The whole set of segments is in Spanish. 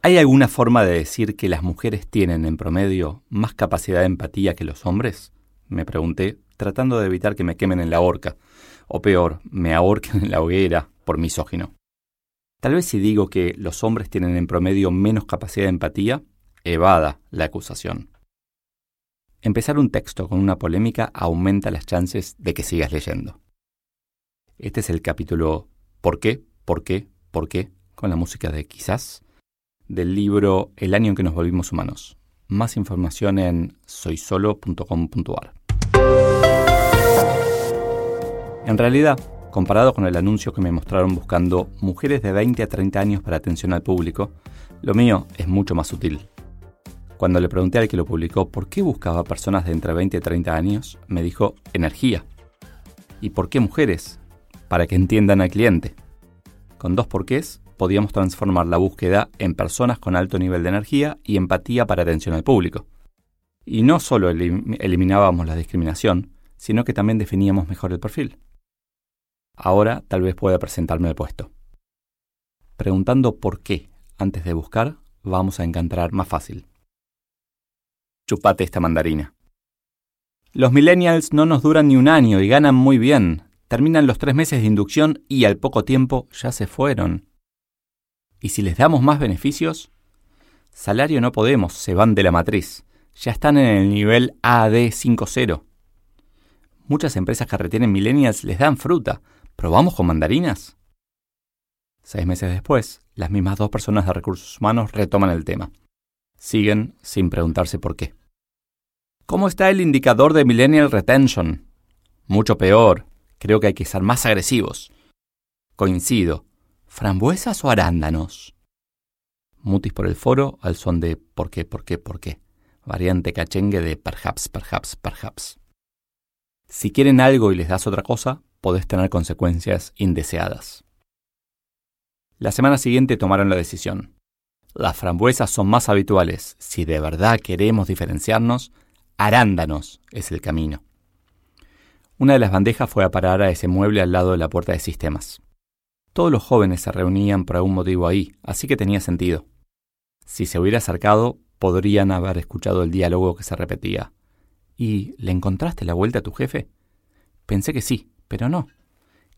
¿Hay alguna forma de decir que las mujeres tienen en promedio más capacidad de empatía que los hombres? Me pregunté, tratando de evitar que me quemen en la horca, o peor, me ahorquen en la hoguera por misógino. Tal vez si digo que los hombres tienen en promedio menos capacidad de empatía, evada la acusación. Empezar un texto con una polémica aumenta las chances de que sigas leyendo. Este es el capítulo ¿Por qué? ¿Por qué? ¿Por qué? con la música de Quizás del libro El año en que nos volvimos humanos. Más información en soysolo.com.ar. En realidad, comparado con el anuncio que me mostraron buscando mujeres de 20 a 30 años para atención al público, lo mío es mucho más sutil. Cuando le pregunté al que lo publicó por qué buscaba personas de entre 20 y 30 años, me dijo energía. ¿Y por qué mujeres? Para que entiendan al cliente. Con dos porqués podíamos transformar la búsqueda en personas con alto nivel de energía y empatía para atención al público. Y no solo eliminábamos la discriminación, sino que también definíamos mejor el perfil. Ahora tal vez pueda presentarme el puesto. Preguntando por qué antes de buscar, vamos a encontrar más fácil chupate esta mandarina. Los millennials no nos duran ni un año y ganan muy bien. Terminan los tres meses de inducción y al poco tiempo ya se fueron. ¿Y si les damos más beneficios? Salario no podemos, se van de la matriz. Ya están en el nivel AD 5.0. Muchas empresas que retienen millennials les dan fruta. ¿Probamos con mandarinas? Seis meses después, las mismas dos personas de recursos humanos retoman el tema. Siguen sin preguntarse por qué. ¿Cómo está el indicador de Millennial Retention? Mucho peor. Creo que hay que ser más agresivos. Coincido. ¿Frambuesas o arándanos? Mutis por el foro al son de ¿por qué, por qué, por qué? Variante cachengue de perhaps, perhaps, perhaps. Si quieren algo y les das otra cosa, podés tener consecuencias indeseadas. La semana siguiente tomaron la decisión. Las frambuesas son más habituales. Si de verdad queremos diferenciarnos, arándanos es el camino. Una de las bandejas fue a parar a ese mueble al lado de la puerta de sistemas. Todos los jóvenes se reunían por algún motivo ahí, así que tenía sentido. Si se hubiera acercado, podrían haber escuchado el diálogo que se repetía. ¿Y le encontraste la vuelta a tu jefe? Pensé que sí, pero no.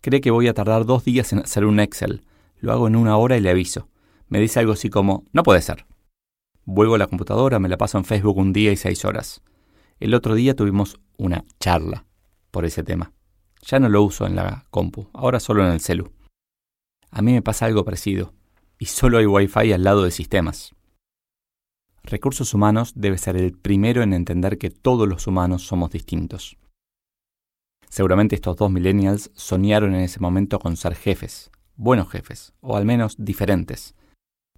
Cree que voy a tardar dos días en hacer un Excel. Lo hago en una hora y le aviso me dice algo así como, no puede ser. Vuelvo a la computadora, me la paso en Facebook un día y seis horas. El otro día tuvimos una charla por ese tema. Ya no lo uso en la compu, ahora solo en el celu. A mí me pasa algo parecido, y solo hay wifi al lado de sistemas. Recursos humanos debe ser el primero en entender que todos los humanos somos distintos. Seguramente estos dos millennials soñaron en ese momento con ser jefes, buenos jefes, o al menos diferentes,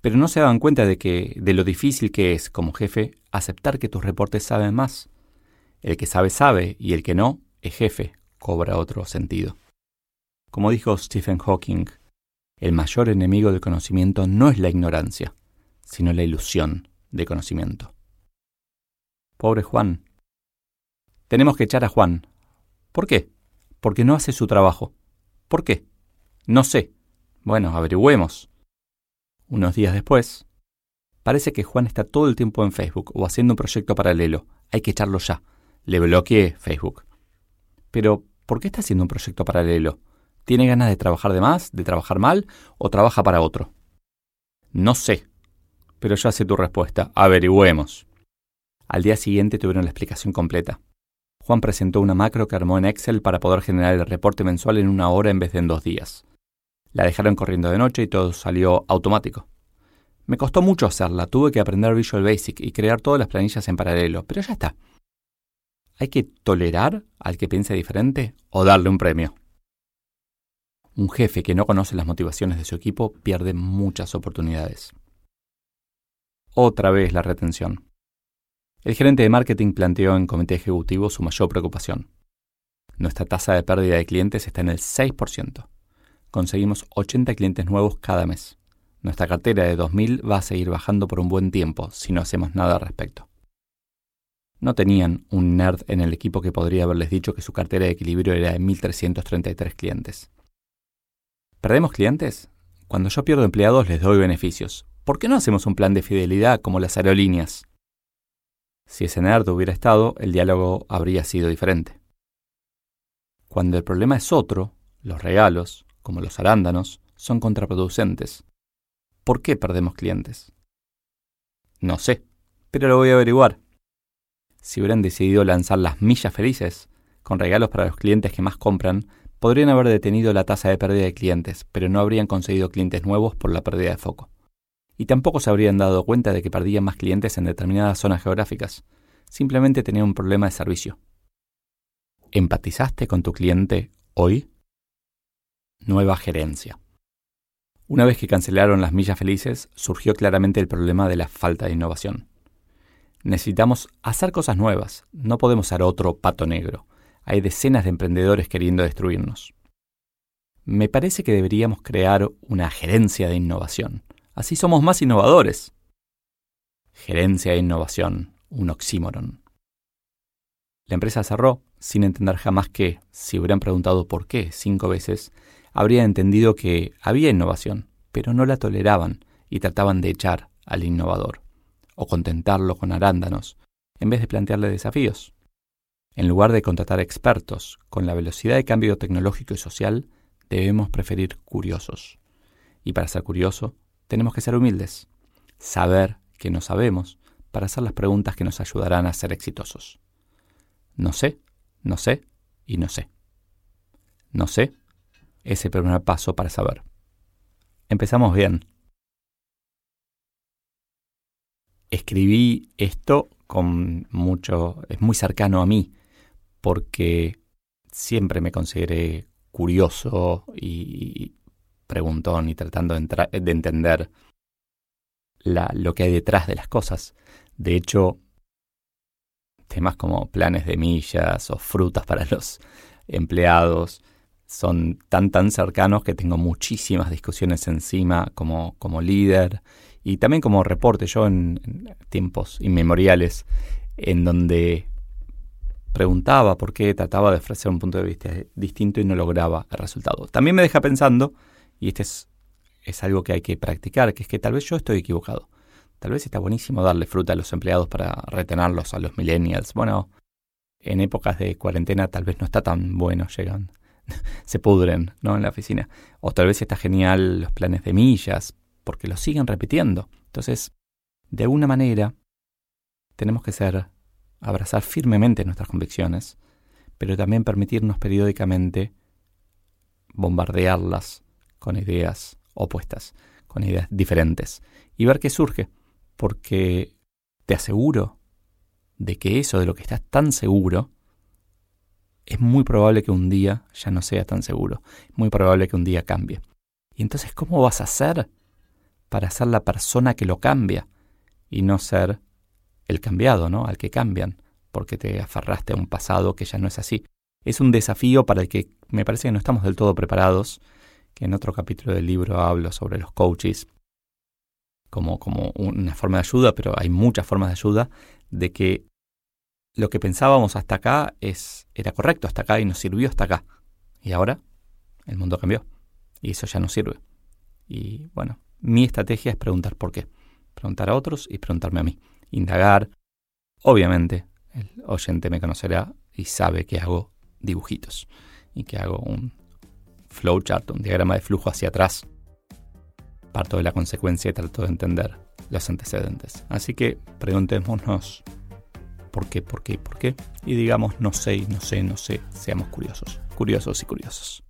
pero no se daban cuenta de que de lo difícil que es como jefe aceptar que tus reportes saben más. El que sabe sabe y el que no es jefe, cobra otro sentido. Como dijo Stephen Hawking, el mayor enemigo del conocimiento no es la ignorancia, sino la ilusión de conocimiento. Pobre Juan. Tenemos que echar a Juan. ¿Por qué? Porque no hace su trabajo. ¿Por qué? No sé. Bueno, averigüemos. Unos días después, parece que Juan está todo el tiempo en Facebook o haciendo un proyecto paralelo. Hay que echarlo ya. Le bloqueé Facebook. Pero, ¿por qué está haciendo un proyecto paralelo? ¿Tiene ganas de trabajar de más, de trabajar mal o trabaja para otro? No sé. Pero ya sé tu respuesta. Averigüemos. Al día siguiente tuvieron la explicación completa. Juan presentó una macro que armó en Excel para poder generar el reporte mensual en una hora en vez de en dos días. La dejaron corriendo de noche y todo salió automático. Me costó mucho hacerla, tuve que aprender Visual Basic y crear todas las planillas en paralelo, pero ya está. ¿Hay que tolerar al que piense diferente o darle un premio? Un jefe que no conoce las motivaciones de su equipo pierde muchas oportunidades. Otra vez la retención. El gerente de marketing planteó en comité ejecutivo su mayor preocupación. Nuestra tasa de pérdida de clientes está en el 6%. Conseguimos 80 clientes nuevos cada mes. Nuestra cartera de 2.000 va a seguir bajando por un buen tiempo si no hacemos nada al respecto. No tenían un nerd en el equipo que podría haberles dicho que su cartera de equilibrio era de 1.333 clientes. ¿Perdemos clientes? Cuando yo pierdo empleados les doy beneficios. ¿Por qué no hacemos un plan de fidelidad como las aerolíneas? Si ese nerd hubiera estado, el diálogo habría sido diferente. Cuando el problema es otro, los regalos, como los arándanos, son contraproducentes. ¿Por qué perdemos clientes? No sé, pero lo voy a averiguar si hubieran decidido lanzar las millas felices, con regalos para los clientes que más compran, podrían haber detenido la tasa de pérdida de clientes, pero no habrían conseguido clientes nuevos por la pérdida de foco. Y tampoco se habrían dado cuenta de que perdían más clientes en determinadas zonas geográficas. Simplemente tenían un problema de servicio. ¿Empatizaste con tu cliente hoy? Nueva gerencia. Una vez que cancelaron las millas felices, surgió claramente el problema de la falta de innovación. Necesitamos hacer cosas nuevas, no podemos ser otro pato negro. Hay decenas de emprendedores queriendo destruirnos. Me parece que deberíamos crear una gerencia de innovación. Así somos más innovadores. Gerencia de innovación, un oxímoron. La empresa cerró sin entender jamás que, si hubieran preguntado por qué cinco veces, habría entendido que había innovación, pero no la toleraban y trataban de echar al innovador o contentarlo con arándanos, en vez de plantearle desafíos. En lugar de contratar expertos con la velocidad de cambio tecnológico y social, debemos preferir curiosos. Y para ser curioso, tenemos que ser humildes, saber que no sabemos para hacer las preguntas que nos ayudarán a ser exitosos. No sé, no sé y no sé. No sé es el primer paso para saber. Empezamos bien. escribí esto con mucho, es muy cercano a mí, porque siempre me consideré curioso y preguntón y tratando de, entender lo que hay detrás de las cosas. De hecho, temas como planes de millas o frutas para los empleados son tan tan cercanos que tengo muchísimas discusiones encima como, como líder y también como reporte, yo en, tiempos inmemoriales, en donde preguntaba por qué trataba de ofrecer un punto de vista distinto y no lograba el resultado. También me deja pensando, y este es, es algo que hay que practicar, que es que tal vez yo estoy equivocado. Tal vez está buenísimo darle fruta a los empleados para retenerlos a los millennials. Bueno, en épocas de cuarentena tal vez no está tan bueno, llegan, se pudren, ¿no? En la oficina. O tal vez está genial los planes de millas, porque lo siguen repitiendo. Entonces, de alguna manera, tenemos que ser, abrazar firmemente nuestras convicciones, pero también permitirnos periódicamente bombardearlas con ideas opuestas, con ideas diferentes, y ver qué surge, porque te aseguro de que eso de lo que estás tan seguro, es muy probable que un día ya no sea tan seguro, es muy probable que un día cambie. Y entonces, ¿cómo vas a hacer para ser la persona que lo cambia y no ser el cambiado, ¿no? Al que cambian, porque te aferraste a un pasado que ya no es así. Es un desafío para el que me parece que no estamos del todo preparados, que en otro capítulo del libro hablo sobre los coaches como, como una forma de ayuda, pero hay muchas formas de ayuda, de que lo que pensábamos hasta acá es, era correcto hasta acá y nos sirvió hasta acá. Y ahora el mundo cambió y eso ya no sirve. Y bueno, mi estrategia es preguntar por qué. Preguntar a otros y preguntarme a mí. Indagar. Obviamente, el oyente me conocerá y sabe que hago dibujitos y que hago un flowchart, un diagrama de flujo hacia atrás. Parto de la consecuencia y trato de entender los antecedentes. Así que preguntémonos por qué, por qué, por qué. Y digamos no sé, no sé, no sé. Seamos curiosos, curiosos y curiosos.